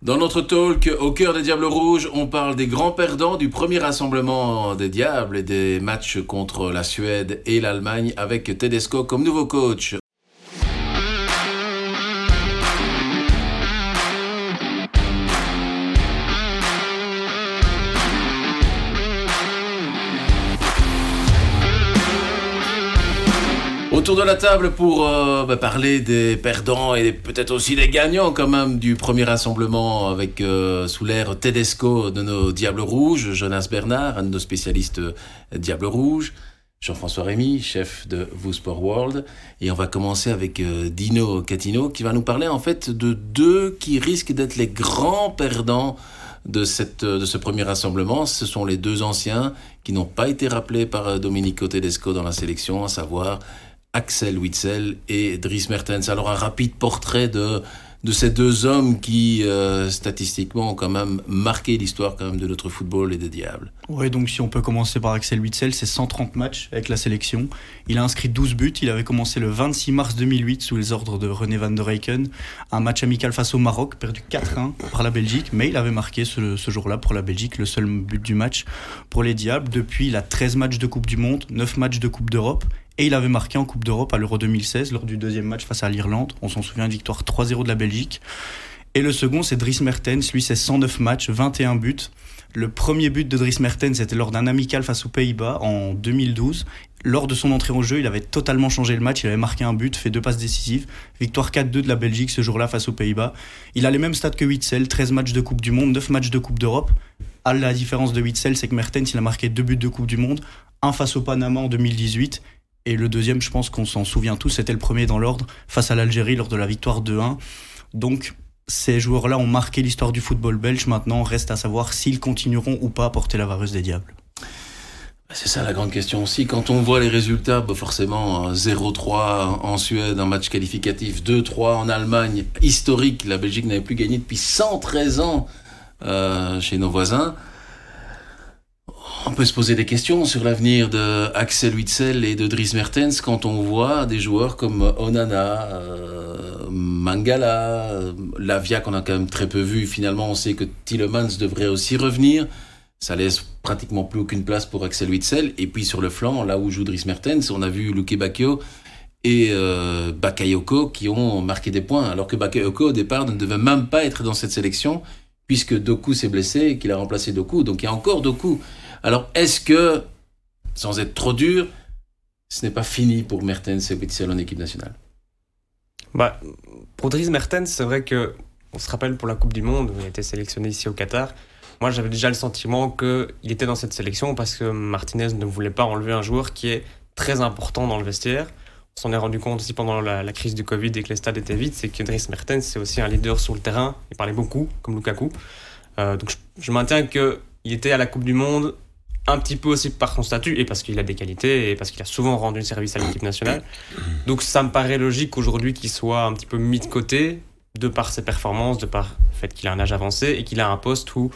Dans notre talk au cœur des Diables Rouges, on parle des grands perdants du premier rassemblement des Diables et des matchs contre la Suède et l'Allemagne avec Tedesco comme nouveau coach. Autour de la table pour euh, bah, parler des perdants et peut-être aussi des gagnants quand même du premier rassemblement avec euh, sous l'air Tedesco de nos Diables Rouges, Jonas Bernard, un de nos spécialistes euh, Diables Rouges, Jean-François Rémy, chef de Sport World, et on va commencer avec Dino Catino qui va nous parler en fait de deux qui risquent d'être les grands perdants de, cette, de ce premier rassemblement. Ce sont les deux anciens qui n'ont pas été rappelés par Domenico Tedesco dans la sélection, à savoir Axel Witzel et Dries Mertens. Alors un rapide portrait de, ces deux hommes qui, euh, statistiquement, ont quand même marqué l'histoire quand même de notre football et des Diables. Oui, donc si on peut commencer par Axel Witzel, c'est 130 matchs avec la sélection. Il a inscrit 12 buts. Il avait commencé le 26 mars 2008 sous les ordres de René van der Eycken. Un match amical face au Maroc, perdu 4-1 par la Belgique, mais il avait marqué ce, ce jour-là pour la Belgique le seul but du match pour les Diables. Depuis, il a 13 matchs de Coupe du Monde, 9 matchs de Coupe d'Europe et il avait marqué en Coupe d'Europe à l'Euro 2016 lors du deuxième match face à l'Irlande. On s'en souvient, victoire 3-0 de la Belgique. Et le second, c'est Dries Mertens. Lui, c'est 109 matchs, 21 buts. Le premier but de Dries Mertens, c'était lors d'un amical face aux Pays-Bas en 2012. Lors de son entrée en jeu, il avait totalement changé le match. Il avait marqué un but, fait deux passes décisives. Victoire 4-2 de la Belgique ce jour-là face aux Pays-Bas. Il a les mêmes stats que Witzel 13 matchs de Coupe du Monde, 9 matchs de Coupe d'Europe. À la différence de Witzel, c'est que Mertens, il a marqué deux buts de Coupe du Monde. Un face au Panama en 2018 et le deuxième, je pense qu'on s'en souvient tous, c'était le premier dans l'ordre face à l'Algérie lors de la victoire 2-1. Donc ces joueurs-là ont marqué l'histoire du football belge. Maintenant, reste à savoir s'ils continueront ou pas à porter la vareuse des diables. Bah, c'est ça la grande question aussi. Quand on voit les résultats, bah, forcément 0-3 en Suède, un match qualificatif, 2-3 en Allemagne, historique, la Belgique n'avait plus gagné depuis 113 ans euh, chez nos voisins. On peut se poser des questions sur l'avenir de Axel Witzel et de Dries Mertens quand on voit des joueurs comme Onana, euh, Mangala, euh, Lavia qu'on a quand même très peu vu. Finalement, on sait que Tillemans devrait aussi revenir. Ça laisse pratiquement plus aucune place pour Axel Witzel. Et puis sur le flanc, là où joue Dries Mertens, on a vu Luke Bacchio et euh, Bakayoko qui ont marqué des points. Alors que Bakayoko, au départ, ne devait même pas être dans cette sélection puisque Doku s'est blessé et qu'il a remplacé Doku. Donc il y a encore Doku. Alors, est-ce que, sans être trop dur, ce n'est pas fini pour Mertens et Witzel en équipe nationale? Bah, Pour Dries Mertens, c'est vrai que on se rappelle pour la Coupe du Monde, où il a été sélectionné ici au Qatar. Moi, j'avais déjà le sentiment qu'il était dans cette sélection parce que Martinez ne voulait pas enlever un joueur qui est très important dans le vestiaire. On s'en est rendu compte aussi pendant la, crise du Covid et que les stades étaient vides, c'est que Dries Mertens, c'est aussi un leader sur le terrain. Il parlait beaucoup, comme Lukaku. Euh, donc je, je maintiens qu'il était à la Coupe du Monde un petit peu aussi par son statut et parce qu'il a des qualités et parce qu'il a souvent rendu service à l'équipe nationale. Donc ça me paraît logique aujourd'hui qu'il soit un petit peu mis de côté de par ses performances, de par le fait qu'il a un âge avancé et qu'il a un poste où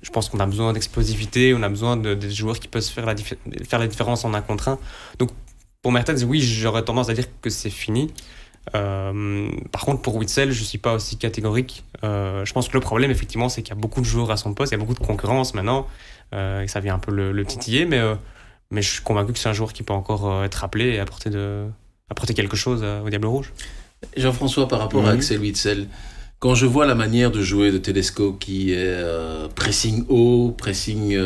je pense qu'on a besoin d'explosivité, on a besoin de, des joueurs qui peuvent faire la, faire la différence en un contre un. Donc pour Mertens, oui, j'aurais tendance à dire que c'est fini. Euh, par contre, pour Witzel, je ne suis pas aussi catégorique. Euh, je pense que le problème, effectivement, c'est qu'il y a beaucoup de joueurs à son poste, il y a beaucoup de concurrence maintenant. Euh, et ça vient un peu le, titiller, mais, euh, mais je suis convaincu que c'est un joueur qui peut encore euh, être appelé et apporter, de, apporter quelque chose au Diable Rouge. Jean-François, par rapport à Axel Witzel, quand je vois la manière de jouer de Tedesco qui est pressing haut, pressing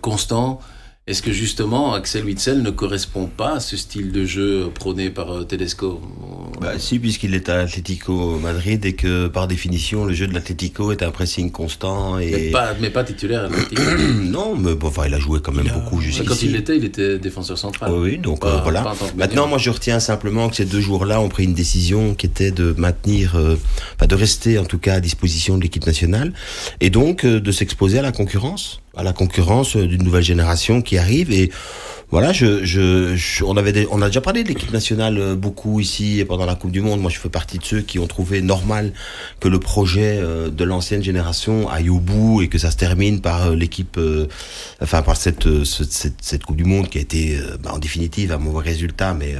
constant, est-ce que justement Axel Witzel ne correspond pas à ce style de jeu prôné par euh, Tedesco? Bah, Si, puisqu'il est à Atlético Madrid et que par définition le jeu de l'Atlético est un pressing constant. Et... Mais, pas, mais pas titulaire Non, mais bon, enfin, il a joué quand même beaucoup jusqu'ici. Quand il l'était, il était défenseur central. Oui, donc euh, voilà. Maintenant, moi je retiens simplement que ces deux jours-là ont pris une décision qui était de maintenir, euh, enfin de rester en tout cas à disposition de l'équipe nationale et donc de s'exposer à la concurrence à la concurrence d'une nouvelle génération qui arrive et voilà, je, je, on avait on a déjà parlé de l'équipe nationale euh, beaucoup ici pendant la Coupe du Monde. Moi, je fais partie de ceux qui ont trouvé normal que le projet euh, de l'ancienne génération aille au bout et que ça se termine par euh, l'équipe, enfin par cette, cette, cette, Coupe du Monde qui a été bah, en définitive un mauvais résultat, mais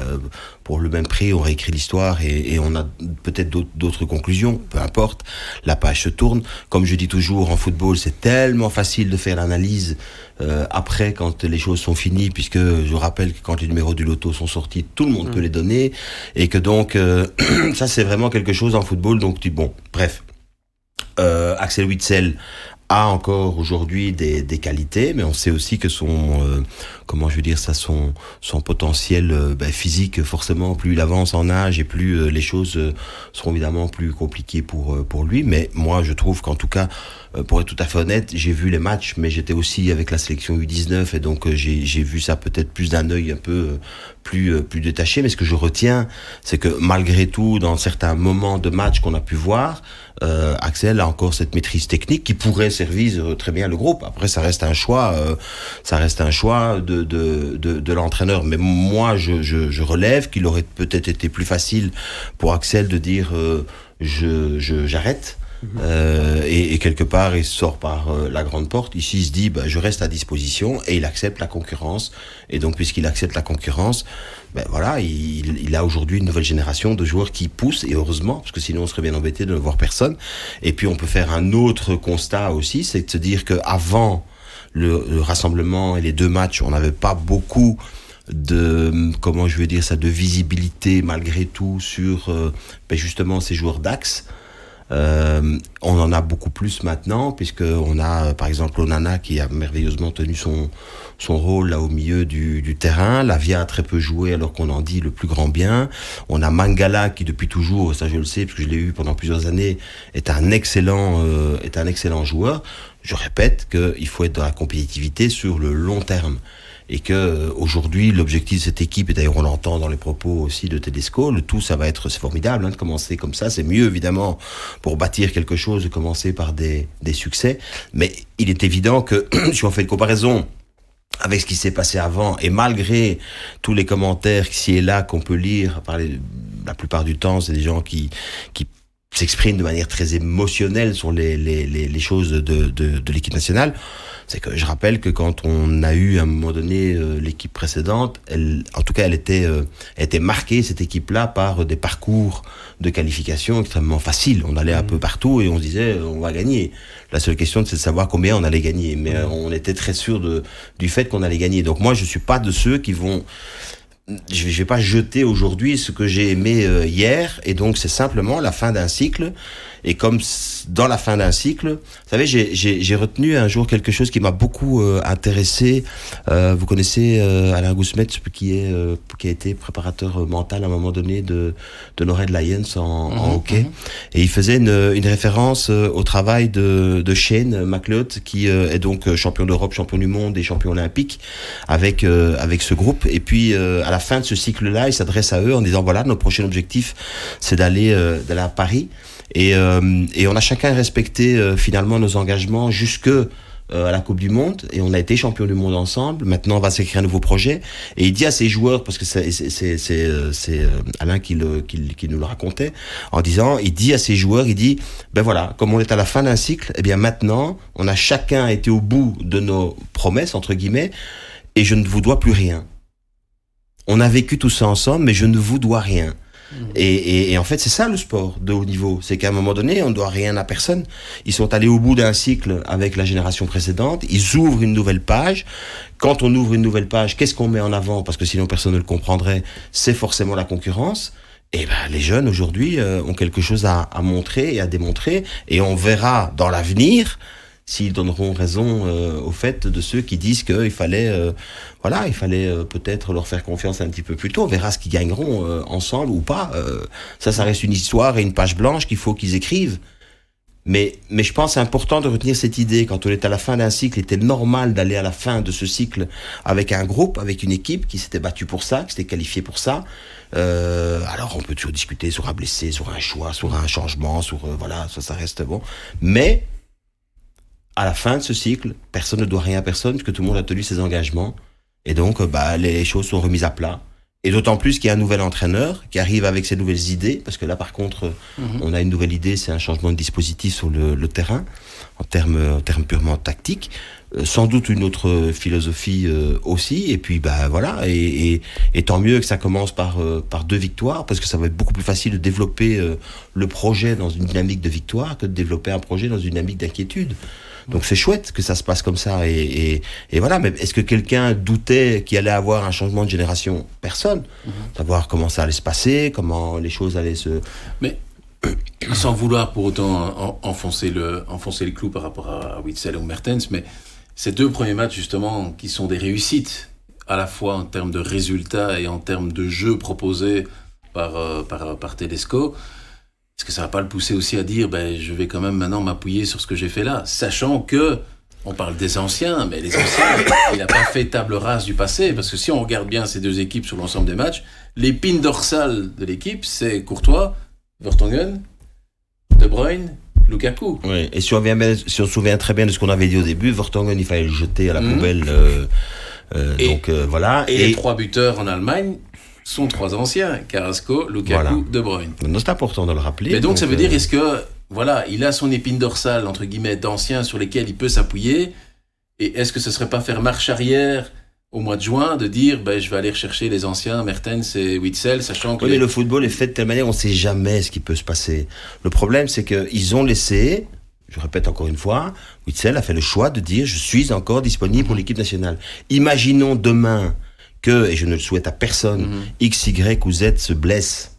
pour le même prix, on réécrit l'histoire et, et, on a peut-être d'autres conclusions, peu importe. La page se tourne. Comme je dis toujours, en football, c'est tellement facile de faire l'analyse euh, après, quand les choses sont finies, puisque je rappelle que quand les numéros du loto sont sortis, tout le monde peut mm. les donner, et que donc, euh, ça c'est vraiment quelque chose en football, donc tu, bon, bref. Euh, Axel Witzel a encore aujourd'hui des, des, qualités, mais on sait aussi que son, euh, comment je veux dire ça, son, son potentiel euh, ben, physique, forcément, plus il avance en âge et plus euh, les choses seront évidemment plus compliquées pour, pour lui. Mais moi, je trouve qu'en tout cas, pour être tout à fait honnête, j'ai vu les matchs, mais j'étais aussi avec la sélection U19 et donc j'ai vu ça peut-être plus d'un œil un peu plus, plus détaché. Mais ce que je retiens, c'est que malgré tout, dans certains moments de match qu'on a pu voir, euh, Axel a encore cette maîtrise technique qui pourrait servir euh, très bien le groupe. Après, ça reste un choix, euh, ça reste un choix de, de, de, l'entraîneur. Mais moi, je, je, relève qu'il aurait peut-être été plus facile pour Axel de dire je j'arrête. Euh, et, et, quelque part, il sort par euh, la grande porte. Ici, il se dit, bah, je reste à disposition et il accepte la concurrence. Et donc, puisqu'il accepte la concurrence, ben voilà, il, il a aujourd'hui une nouvelle génération de joueurs qui poussent, et heureusement, parce que sinon on serait bien embêté de ne voir personne. Et puis on peut faire un autre constat aussi, c'est de se dire qu'avant le, le rassemblement et les deux matchs, on n'avait pas beaucoup de comment je veux dire ça de visibilité malgré tout sur ben justement ces joueurs d'axe euh, on en a beaucoup plus maintenant, puisque on a par exemple Onana qui a merveilleusement tenu son, son rôle là au milieu du, du terrain. Lavia a très peu joué alors qu'on en dit le plus grand bien. On a Mangala qui depuis toujours, ça je le sais parce que je l'ai eu pendant plusieurs années, est un excellent, euh, est un excellent joueur. Je répète qu'il faut être dans la compétitivité sur le long terme et que euh, aujourd'hui l'objectif de cette équipe et d'ailleurs on l'entend dans les propos aussi de Tedesco le tout ça va être c'est formidable hein, de commencer comme ça. C'est mieux évidemment pour bâtir quelque chose de commencer par des, des succès. Mais il est évident que si on fait une comparaison avec ce qui s'est passé avant et malgré tous les commentaires ici et là qu'on peut lire la plupart du temps c'est des gens qui qui s'expriment de manière très émotionnelle sur les, les, les, les choses de, de, de l'équipe nationale c'est que je rappelle que quand on a eu à un moment donné euh, l'équipe précédente, elle, en tout cas, elle était, euh, était marquée cette équipe-là par des parcours de qualification extrêmement faciles. On allait un mmh. peu partout et on se disait euh, on va gagner. La seule question c'est de savoir combien on allait gagner, mais mmh. on était très sûr de, du fait qu'on allait gagner. Donc moi, je suis pas de ceux qui vont je vais pas jeter aujourd'hui ce que j'ai aimé hier. Et donc c'est simplement la fin d'un cycle et comme dans la fin d'un cycle, vous savez, j'ai retenu un jour quelque chose qui m'a beaucoup euh, intéressé. Euh, vous connaissez euh, Alain Gousmet, qui est euh, qui a été préparateur mental à un moment donné de de Norred Lions en, en mhm, hockey, mhm. et il faisait une, une référence au travail de de Shane McLeod, qui est donc champion d'Europe, champion du monde et champion olympique avec avec ce groupe. Et puis à la fin de ce cycle-là, il s'adresse à eux en disant voilà, notre prochain objectif, c'est d'aller d'aller à Paris. Et, euh, et on a chacun respecté euh, finalement nos engagements jusque euh, à la Coupe du Monde et on a été champion du monde ensemble. Maintenant, on va s'écrire un nouveau projet. Et il dit à ses joueurs, parce que c'est Alain qui, le, qui, qui, nous le racontait, en disant, il dit à ses joueurs, il dit, ben voilà, comme on est à la fin d'un cycle, eh bien maintenant, on a chacun été au bout de nos promesses, entre guillemets, et je ne vous dois plus rien. On a vécu tout ça ensemble, mais je ne vous dois rien. Et, et, en fait, c'est ça le sport de haut niveau. C'est qu'à un moment donné, on ne doit rien à personne. Ils sont allés au bout d'un cycle avec la génération précédente. Ils ouvrent une nouvelle page. Quand on ouvre une nouvelle page, qu'est-ce qu'on met en avant? Parce que sinon, personne ne le comprendrait. C'est forcément la concurrence. Et ben, les jeunes aujourd'hui euh, ont quelque chose à, à montrer et à démontrer. Et on verra dans l'avenir s'ils donneront raison euh, au fait de ceux qui disent qu'il fallait, euh, voilà, il fallait euh, peut-être leur faire confiance un petit peu plus tôt. On verra ce qu'ils gagneront ensemble ou pas. ça, ça reste une histoire et une page blanche qu'il faut qu'ils écrivent. Mais, mais je pense important de retenir cette idée. Quand on est à la fin d'un cycle, il était normal d'aller à la fin de ce cycle avec un groupe, avec une équipe qui s'était battue pour ça, qui s'était qualifiée pour ça. alors on peut toujours discuter sur un blessé, sur un choix, sur un changement, sur voilà, ça, ça reste bon. Mais à la fin de ce cycle, personne ne doit rien à personne, puisque tout le monde a tenu ses engagements. Et donc, euh, bah, les choses sont remises à plat. Et d'autant plus qu'il y a un nouvel entraîneur qui arrive avec ses nouvelles idées, parce que là, par contre, Mhm. on a une nouvelle idée, c'est un changement de dispositif sur le, le terrain, en termes, en termes purement tactiques. Euh, sans doute une autre philosophie euh, aussi. Et puis, bah voilà. Et, et, et tant mieux que ça commence par euh, par deux victoires, parce que ça va être beaucoup plus facile de développer euh, le projet dans une dynamique de victoire que de développer un projet dans une dynamique d'inquiétude. Donc c'est chouette que ça se passe comme ça. Et, et, et voilà. Mais est-ce que quelqu'un doutait qu'il allait avoir un changement de génération? Personne. Savoir comment ça allait se passer, comment les choses allaient se. Sans vouloir pour autant en- enfoncer le, enfoncer le clou par rapport à Witzel ou Mertens, mais ces deux premiers matchs justement qui sont des réussites, à la fois en termes de résultats et en termes de jeu proposé par, euh, par, par Tedesco, est-ce que ça va pas le pousser aussi à dire, ben, je vais quand même maintenant m'appuyer sur ce que j'ai fait là, sachant que on parle des anciens, mais les anciens, il n'a pas fait table rase du passé, parce que si on regarde bien ces deux équipes sur l'ensemble des matchs, l'épine dorsale de l'équipe, c'est Courtois, Vertonghen, De Bruyne, Lukaku. Oui. Et si on, vient bien- si on se souvient très bien de ce qu'on avait dit au début, Vertonghen, il fallait le jeter à la Mhm. poubelle. euh, euh, Et- donc euh, voilà. Et, les trois buteurs en Allemagne sont trois anciens, Carrasco, Lukaku, Voilà. De Bruyne. C'est important de le rappeler. Mais donc, ça veut euh, dire, est-ce que, voilà, il a son épine dorsale, entre guillemets, d'anciens sur lesquels il peut s'appuyer, et est-ce que ce serait pas faire marche arrière au mois de juin, de dire, ben, je vais aller rechercher les anciens, Mertens et Witzel, sachant que... Oui, les- mais le football est fait de telle manière, on ne sait jamais ce qui peut se passer. Le problème, c'est qu'ils ont laissé, je répète encore une fois, Witzel a fait le choix de dire je suis encore disponible pour l'équipe nationale. Imaginons demain que, et je ne le souhaite à personne, Mhm. X, Y ou Z se blesse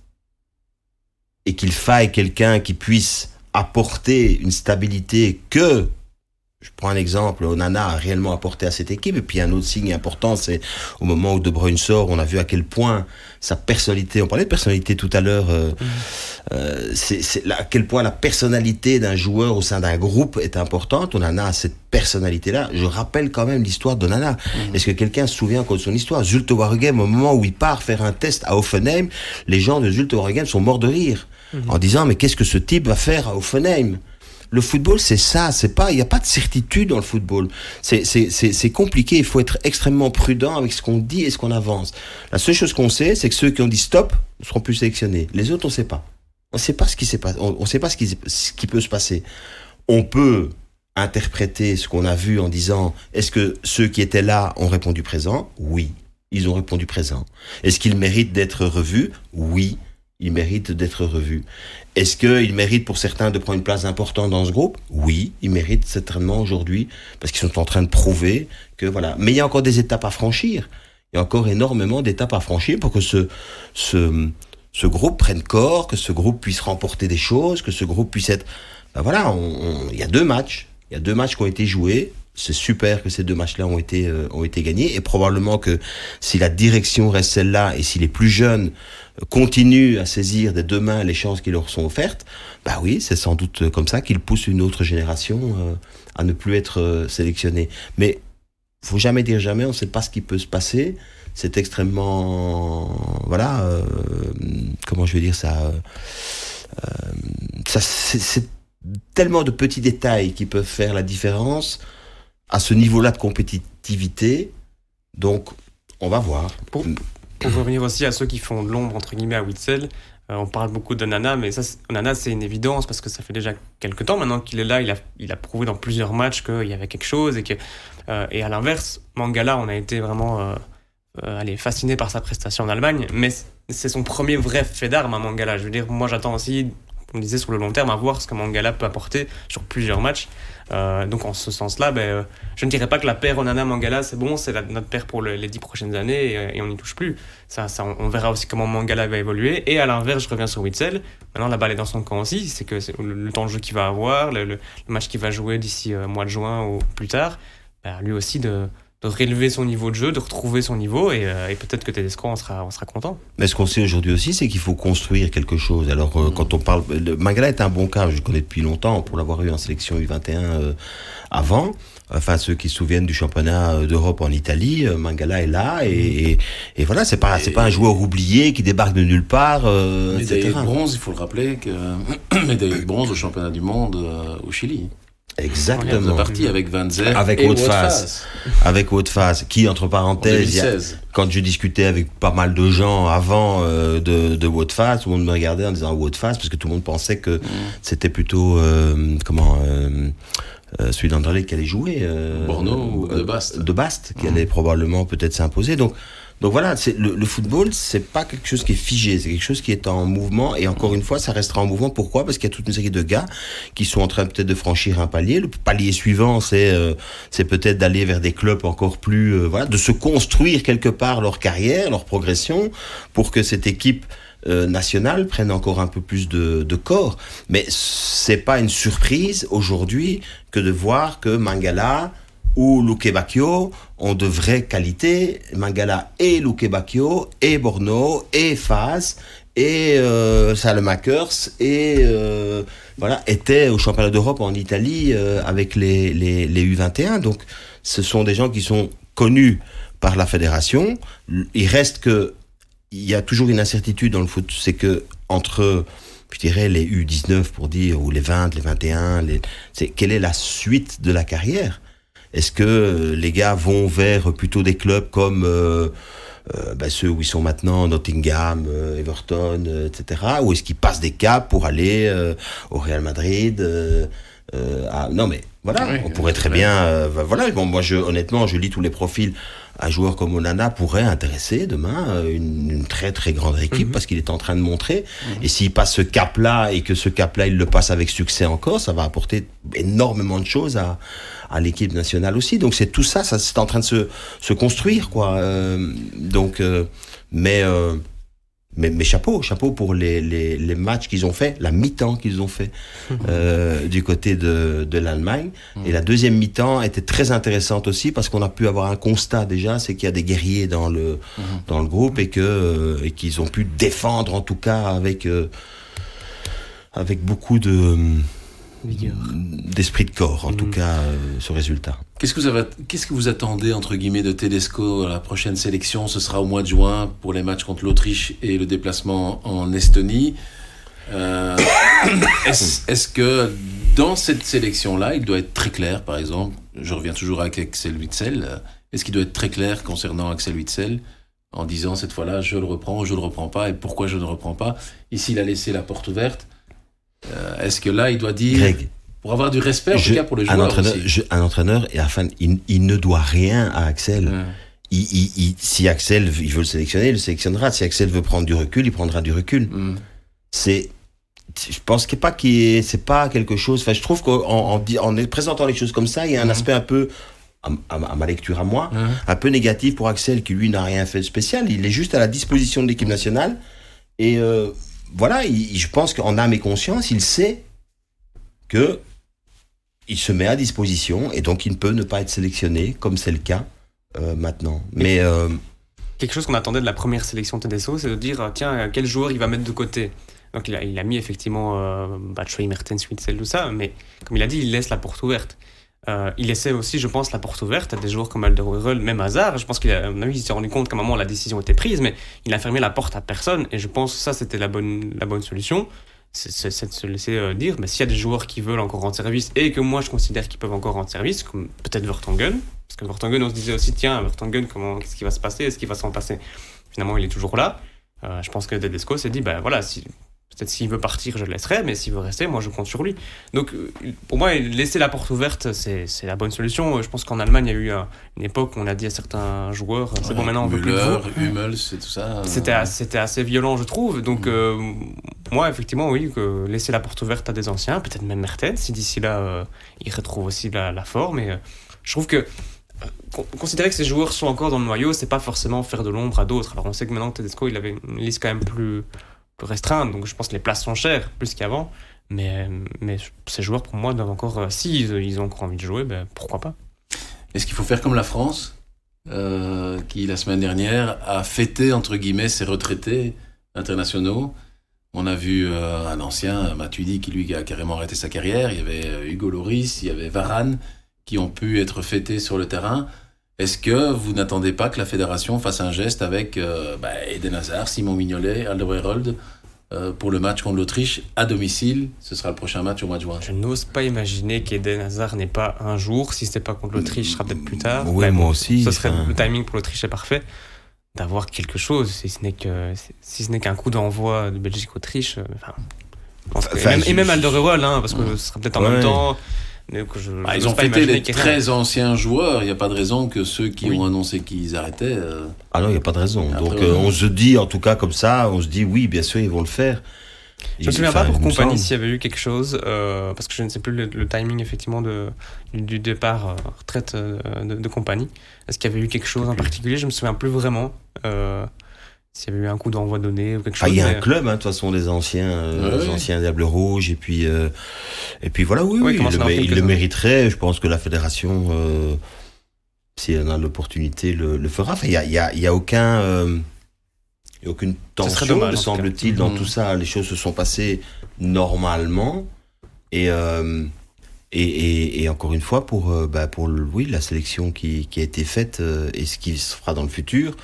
et qu'il faille quelqu'un qui puisse apporter une stabilité que, je prends un exemple, Onana a réellement apporté à cette équipe. Et puis un autre signe important, c'est au moment où De Bruyne sort, on a vu à quel point sa personnalité, on parlait de personnalité tout à l'heure, euh, euh, c'est c'est là, à quel point la personnalité d'un joueur au sein d'un groupe est importante. Onana a cette personnalité-là. Je rappelle quand même l'histoire d'Onana. Est-ce que quelqu'un se souvient encore de son histoire? Zulte Waregem, au moment où il part faire un test à Offenheim, les gens de Zulte Waregem sont morts de rire en disant mais qu'est-ce que ce type va faire à Offenheim le football, c'est ça. C'est pas, il n'y a pas de certitude dans le football. C'est, compliqué. Il faut être extrêmement prudent avec ce qu'on dit et ce qu'on avance. La seule chose qu'on sait, c'est que ceux qui ont dit stop ne seront plus sélectionnés. Les autres, on ne sait pas. On ne sait pas ce qui s'est passé. On sait pas ce qui, ce qui peut se passer. On peut interpréter ce qu'on a vu en disant est-ce que ceux qui étaient là ont répondu présent? Oui, ils ont répondu présent. Est-ce qu'ils méritent d'être revus? Oui, ils méritent d'être revus. Est-ce qu'ils méritent pour certains de prendre une place importante dans ce groupe? Oui, ils méritent certainement aujourd'hui parce qu'ils sont en train de prouver que voilà. Mais il y a encore des étapes à franchir. Il y a encore énormément d'étapes à franchir pour que ce, ce, ce groupe prenne corps, que ce groupe puisse remporter des choses, que ce groupe puisse être. Ben voilà, il y a deux matchs. Il y a deux matchs qui ont été joués. C'est super que ces deux matchs-là ont été euh, ont été gagnés et probablement que si la direction reste celle-là et si les plus jeunes euh, continuent à saisir des deux mains les chances qui leur sont offertes, bah oui, c'est sans doute euh, comme ça qu'ils poussent une autre génération euh, à ne plus être euh, sélectionnée. Mais faut jamais dire jamais, on ne sait pas ce qui peut se passer. C'est extrêmement, voilà, euh, comment je vais dire ça, ça c'est tellement de petits détails qui peuvent faire la différence à ce niveau-là de compétitivité. Donc, on va voir. Pour, pour revenir aussi à ceux qui font de l'ombre, entre guillemets, à Witzel, euh, on parle beaucoup de Nana, mais ça, c'est- Nana, c'est une évidence parce que ça fait déjà quelques temps maintenant qu'il est là. Il a, il a prouvé dans plusieurs matchs qu'il y avait quelque chose. Et, que, euh, et à l'inverse, Mangala, on a été vraiment euh, allez, fasciné par sa prestation en Allemagne, mais c'est son premier vrai fait d'armes à Mangala. Je veux dire, moi, j'attends aussi, on disait sur le long terme, à voir ce que Mangala peut apporter sur plusieurs matchs. Euh, donc, en ce sens-là, ben, euh, je ne dirais pas que la paire Onana-Mangala, c'est bon, c'est notre paire pour le- les dix prochaines années et, et on n'y touche plus. Ça, on, verra aussi comment Mangala va évoluer. Et à l'inverse, je reviens sur Witzel. Maintenant, la balle est dans son camp aussi. C'est que le, temps de jeu qu'il va avoir, le match qu'il va jouer d'ici euh, mois de juin ou plus tard, ben, lui aussi de, de réélever son niveau de jeu, de retrouver son niveau et, euh, et peut-être que Tedesco en sera, en sera content. Mais ce qu'on sait aujourd'hui aussi, c'est qu'il faut construire quelque chose. Alors, euh, quand on parle, le- Mangala est un bon cas, je le connais depuis longtemps, pour l'avoir eu en sélection U21 euh, avant. Enfin, ceux qui se souviennent du championnat euh, d'Europe en Italie, euh, Mangala est là et, et, et voilà, c'est pas, c'est pas un joueur oublié qui débarque de nulle part, euh, Médaillé etc. de bronze, il faut le rappeler, que médaillé de bronze au championnat du monde euh, au Chili. Vous êtes Exactement. parti avec Van Zer Avec et Avec Phase, qui, entre en parenthèses, il y a- 2016. quand je discutais avec pas mal de gens avant euh, de, de Phase, tout le monde me regardait en disant Phase, parce que tout le monde pensait que c'était plutôt, euh, comment, euh, euh, celui d'Anderlecht qui allait jouer. euh, Borno ou de Bast De Bast, qui allait probablement peut-être s'imposer. Donc, donc voilà, c'est le, le football, c'est pas quelque chose qui est figé, c'est quelque chose qui est en mouvement. Et encore une fois, ça restera en mouvement. Pourquoi? Parce qu'il y a toute une série de gars qui sont en train peut-être de franchir un palier. Le palier suivant, c'est euh, c'est peut-être d'aller vers des clubs encore plus, euh, voilà, de se construire quelque part leur carrière, leur progression, pour que cette équipe euh, nationale prenne encore un peu plus de, de corps. Mais c'est pas une surprise aujourd'hui que de voir que Mangala ou Luque Bacchio ont de vraies qualités. Mangala et Luque Bacchio et Borno et Faz et euh, Salemakers et euh, voilà étaient au championnat d'Europe en Italie euh, avec les, les, les U21. Donc ce sont des gens qui sont connus par la fédération. Il reste que il y a toujours une incertitude dans le foot, c'est que entre je dirais les U19 pour dire ou les 20, les 21, les c'est quelle est la suite de la carrière? Est-ce que euh, les gars vont vers plutôt des clubs comme euh, euh, ben, ceux où ils sont maintenant, Nottingham, euh, Everton, euh, etc. Ou est-ce qu'ils passent des caps pour aller euh, au Real Madrid euh, euh, à- Non mais voilà, Oui, on pourrait très bien. euh, ben, voilà, bon, moi je, honnêtement, je lis tous les profils. Un joueur comme Onana pourrait intéresser demain euh, une, une très très grande équipe parce qu'il est en train de montrer. Et s'il passe ce cap-là et que ce cap-là il le passe avec succès encore, ça va apporter énormément de choses à, à l'équipe nationale aussi. Donc c'est tout ça, ça c'est en train de se, se construire quoi. Euh, donc, euh, mais, euh, mais mais chapeau, chapeau pour les, les, les matchs qu'ils ont fait, la mi-temps qu'ils ont fait euh, du côté de, de l'Allemagne. Et la deuxième mi-temps était très intéressante aussi parce qu'on a pu avoir un constat déjà, c'est qu'il y a des guerriers dans le dans le groupe et que euh, et qu'ils ont pu défendre en tout cas avec euh, avec beaucoup de d'esprit de corps en tout cas euh, ce résultat. Qu'est-ce que vous avez, qu'est-ce que vous attendez entre guillemets de Tedesco à la prochaine sélection? Ce sera au mois de juin pour les matchs contre l'Autriche et le déplacement en Estonie. Euh, est-ce, est-ce que dans cette sélection-là, il doit être très clair, par exemple, je reviens toujours avec Axel Witzel, est-ce qu'il doit être très clair concernant Axel Witzel en disant cette fois-là, je le reprends, je le reprends pas, et pourquoi je ne le reprends pas? Ici, il a laissé la porte ouverte. Euh, est-ce que là, il doit dire, Greg, pour avoir du respect en je- tout cas pour le un joueur entraîneur, aussi. je- un entraîneur et enfin il, il ne doit rien à Axel. Ouais. Il, il- il- si Axel il veut le sélectionner, il le sélectionnera. Si Axel veut prendre du recul, il prendra du recul. Mm. c'est je pense qu'il pas ait- c'est pas quelque chose enfin je trouve qu'en en, di- en présentant les choses comme ça il y a un Mhm. aspect un peu à, ma lecture à moi Ouais. un peu négatif pour Axel qui lui n'a rien fait de spécial il est juste à la disposition de l'équipe nationale et euh, voilà il- je pense qu'en âme et conscience il sait que il se met à disposition et donc il ne peut ne pas être sélectionné comme c'est le cas euh, maintenant mais euh, Quelque chose qu'on attendait de la première sélection Tedesco, c'est de dire tiens, quel joueur il va mettre de côté? Donc il a, mis effectivement euh, Mertens, Witzel, tout ça, mais comme il a dit, il laisse la porte ouverte. Euh, il laissait aussi, je pense, la porte ouverte à des joueurs comme Alderweireld, même Hazard. Je pense qu'il a, s'est rendu compte qu'à un moment la décision était prise, mais il a fermé la porte à personne. Et je pense que ça, c'était la bonne, la bonne solution. C'est de se laisser euh, dire, mais s'il y a des joueurs qui veulent encore rendre service et que moi je considère qu'ils peuvent encore rendre service, comme peut-être Vertonghen, parce que Vertonghen, on se disait aussi, tiens, Vertonghen, comment, qu'est-ce qui va se passer? Est-ce qu'il va s'en passer? Finalement, il est toujours là. Euh, je pense que Tedesco s'est dit, ben voilà, si, peut-être s'il veut partir, je le laisserai, mais s'il veut rester, moi, je compte sur lui. Donc, euh, pour moi, laisser la porte ouverte, c'est c'est la bonne solution. Je pense qu'en Allemagne, il y a eu euh, une époque où on a dit à certains joueurs, c'est bon, maintenant, on veut plus Müller. Hummels et tout ça. C'était euh, assez, violent, je trouve. Donc, euh, moi, effectivement, oui, que laisser la porte ouverte à des anciens, peut-être même Mertens, si d'ici là, euh, il retrouve aussi la, la forme. Et euh, je trouve que euh, con- considérer que ces joueurs sont encore dans le noyau, c'est pas forcément faire de l'ombre à d'autres. Alors, on sait que maintenant, Tedesco, il avait une liste quand même plus, plus restreinte, donc je pense que les places sont chères, plus qu'avant. Mais, mais ces joueurs, pour moi, doivent encore, euh, si ils, ils ont encore envie de jouer, ben, pourquoi pas. Est-ce qu'il faut faire comme la France, euh, qui la semaine dernière a fêté entre guillemets ses retraités internationaux? On a vu euh, un ancien, Matuidi, qui lui a carrément arrêté sa carrière. Il y avait euh, Hugo Loris, il y avait Varane, qui ont pu être fêtés sur le terrain. Est-ce que vous n'attendez pas que la fédération fasse un geste avec euh, bah, Eden Hazard, Simon Mignolet, Alderweireld euh, pour le match contre l'Autriche à domicile? Ce sera le prochain match au mois de juin. Je n'ose pas imaginer qu'Eden Hazard n'est pas un jour. Si ce n'est pas contre l'Autriche, ce sera peut-être plus tard. Oui, moi bon, aussi, Ce serait, le timing pour l'Autriche est parfait. D'avoir quelque chose, si ce n'est que si ce n'est qu'un coup d'envoi de Belgique-Autriche. euh, Enfin, Enfin, et même, je- et même Alderweireld, hein, parce que ce sera peut-être en Ouais. même temps. Donc je, Ah, je ils ont fêté les. 13 anciens joueurs. Il n'y a pas de raison que ceux qui Oui. ont annoncé qu'ils arrêtaient. euh, Ah non, il n'y a pas de raison. Après, Donc ouais. euh, on se dit, en tout cas comme ça, on se dit oui, bien sûr, ils vont le faire. Je me souviens pas pour compagnie s'il y avait eu quelque chose, euh, parce que je ne sais plus le, le timing effectivement de, du, du départ euh, retraite euh, de, de compagnie. Est-ce qu'il y avait eu quelque chose en particulier? Je me souviens plus vraiment. Euh, s'il y avait eu un coup d'envoi donné ou quelque Ah, il y a un club, hein, de toute façon, des anciens, euh, ouais. anciens Diables Rouges, et puis, euh, et puis voilà, oui, oui, il le, il le mériterait. Je pense que la fédération, euh, si elle en a l'opportunité, le, le fera. Enfin, il y a, y a- y a aucun, euh, il y a aucune tension, me semble-t-il, dans Mhm. tout ça. Les choses se sont passées normalement, et euh, et, et, et encore une fois, pour, bah, pour le- oui, la sélection qui, qui a été faite et ce qui se fera dans le futur,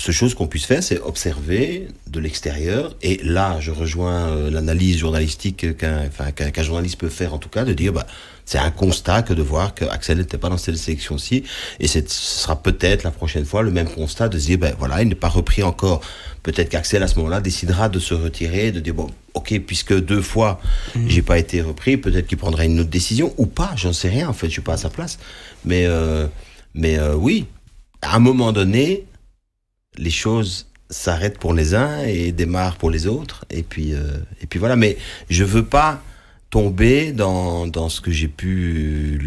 ce chose qu'on puisse faire, c'est observer de l'extérieur. Et là, je rejoins euh, l'analyse journalistique qu'un enfin, journaliste peut faire, en tout cas, de dire, bah, c'est un constat que de voir qu'Axel n'était pas dans cette sélection-ci. Et ce sera peut-être la prochaine fois le même constat de se dire, ben voilà, il n'est pas repris encore. Peut-être qu'Axel, à ce moment-là, décidera de se retirer, de dire, bon, ok, puisque deux fois, j'ai pas été repris, peut-être qu'il prendra une autre décision, ou pas, j'en sais rien, en fait, je suis pas à sa place. Mais, euh, mais euh, oui, à un moment donné, les choses s'arrêtent pour les uns et démarrent pour les autres. Et puis, euh, et puis voilà. Mais je veux pas tomber dans, dans ce que j'ai pu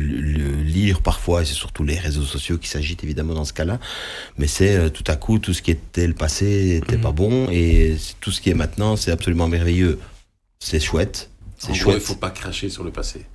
lire parfois, et c'est surtout les réseaux sociaux qui s'agitent évidemment dans ce cas-là, mais c'est euh, tout à coup tout ce qui était le passé n'était pas bon, et tout ce qui est maintenant, c'est absolument merveilleux. C'est chouette, c'est gros, il chouette. faut pas cracher sur le passé.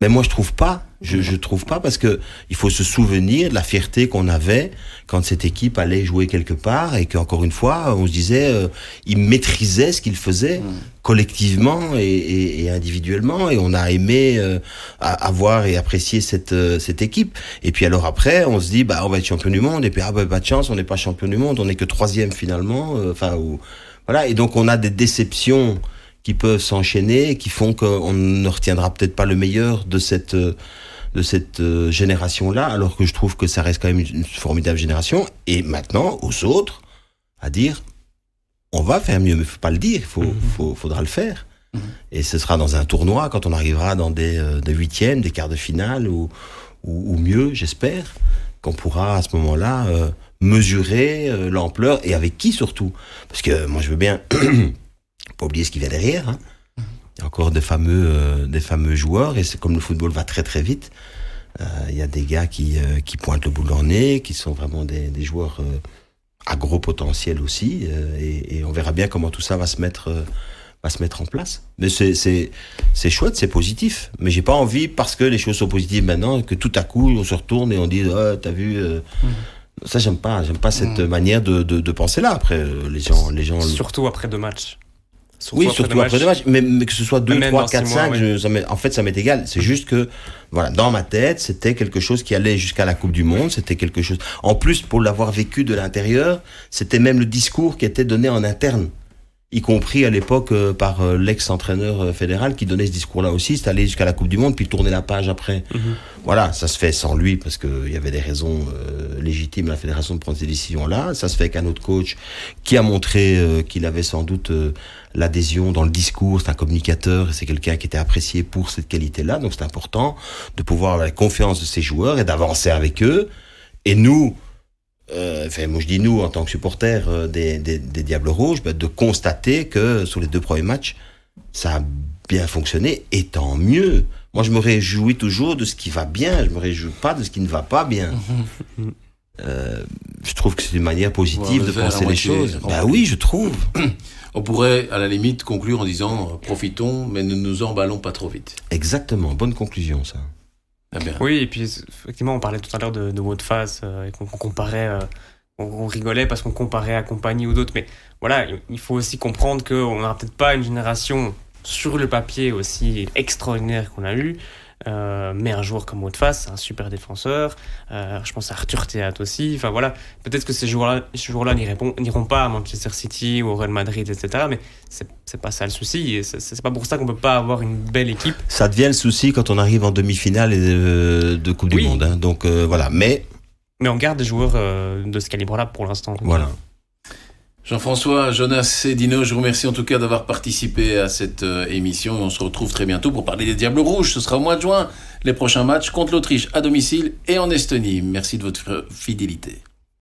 Mais moi, je trouve pas. Je, je trouve pas parce que il faut se souvenir de la fierté qu'on avait quand cette équipe allait jouer quelque part et qu'encore une fois, on se disait, euh, ils maîtrisaient ce qu'ils faisaient Mm. collectivement et, et- et individuellement et on a aimé euh, avoir et apprécier cette euh, cette équipe. Et puis alors après, on se dit, bah on va être champion du monde et puis ah bah pas de chance, on n'est pas champion du monde, on n'est que troisième finalement. euh, Enfin ou voilà. Et donc on a des déceptions qui peuvent s'enchaîner, et qui font qu'on ne retiendra peut-être pas le meilleur de cette de cette euh, génération-là, alors que je trouve que ça reste quand même une, formidable génération. Et maintenant, aux autres, à dire, on va faire mieux, mais faut pas le dire, il faut, Mhm. faut- faudra le faire. Mhm. Et ce sera dans un tournoi, quand on arrivera dans des, euh, des huitièmes, des quarts de finale, ou, ou, ou mieux, j'espère, qu'on pourra à ce moment-là euh, mesurer euh, l'ampleur, et avec qui surtout. Parce que moi, je veux bien pas oublier ce qui vient derrière. hein. Il y a encore des fameux, euh, des fameux joueurs, et c'est comme le football va très très vite. euh, Il y a des gars qui, euh, qui pointent le bout de leur nez, qui sont vraiment des, des joueurs à gros potentiel aussi, et, et on verra bien comment tout ça va se mettre, va se mettre en place. Mais c'est, chouette, c'est positif. Mais j'ai pas envie, parce que les choses sont positives maintenant, que tout à coup on se retourne et on dit, oh, t'as vu. euh, Ça j'aime pas, j'aime pas cette Mm. manière de, de, de penser là. Après, les gens, les gens. Surtout après deux matchs. Oui, surtout après deux matchs, mais, mais que ce soit 2, Même 3, dans 4, six mois, 5, ouais. je- ça m'est- en fait, ça m'est égal. C'est juste que, voilà, dans ma tête, c'était quelque chose qui allait jusqu'à la Coupe du Monde. C'était quelque chose. En plus, pour l'avoir vécu de l'intérieur, c'était même le discours qui était donné en interne. Y compris à l'époque euh, par euh, l'ex-entraîneur euh, fédéral qui donnait ce discours-là aussi. C'était aller jusqu'à la Coupe du Monde puis tourner la page après. Mhm. Voilà, ça se fait sans lui parce qu'il y avait des raisons légitimes à la fédération de prendre ces décisions-là. Ça se fait avec un autre coach qui a montré qu'il avait sans doute l'adhésion dans le discours. C'est un communicateur et c'est quelqu'un qui était apprécié pour cette qualité-là. Donc c'est important de pouvoir avoir la confiance de ses joueurs et d'avancer avec eux. Et nous, euh, enfin moi je dis nous en tant que supporters euh, des, des, des Diables Rouges, bah, de constater que sur les deux premiers matchs, ça a bien fonctionné et tant mieux. Moi, je me réjouis toujours de ce qui va bien, je me réjouis pas de ce qui ne va pas bien. Euh, je trouve que c'est une manière positive de penser les choses. Bah oui, je trouve. On pourrait, à la limite, conclure en disant euh, profitons, mais ne nous emballons pas trop vite. Exactement, bonne conclusion ça. Bien. Oui, et puis effectivement, on parlait tout à l'heure de, de de face euh, et qu'on comparait, euh, on, on rigolait parce qu'on comparait à compagnie ou d'autres, mais voilà, il- faut aussi comprendre qu'on n'aura peut-être pas une génération sur le papier aussi extraordinaire qu'on a eu, Euh, mais un joueur comme Face, un super défenseur. Euh, je pense à Arthur Théâtre aussi. Enfin voilà, peut-être que ces joueurs-là joueurs n'iront pas à Manchester City ou au Real Madrid, etc. Mais c'est pas ça le souci. C'est pas pour ça qu'on peut pas avoir une belle équipe. Ça devient le souci quand on arrive en demi-finale de, de Coupe du Monde. Hein. Donc voilà, mais. Mais on garde des joueurs de ce calibre-là pour l'instant. Voilà. Jean-François, Jonas et Dino, je vous remercie en tout cas d'avoir participé à cette euh, émission. On se retrouve très bientôt pour parler des Diables Rouges. Ce sera au mois de juin, les prochains matchs contre l'Autriche à domicile et en Estonie. Merci de votre fidélité.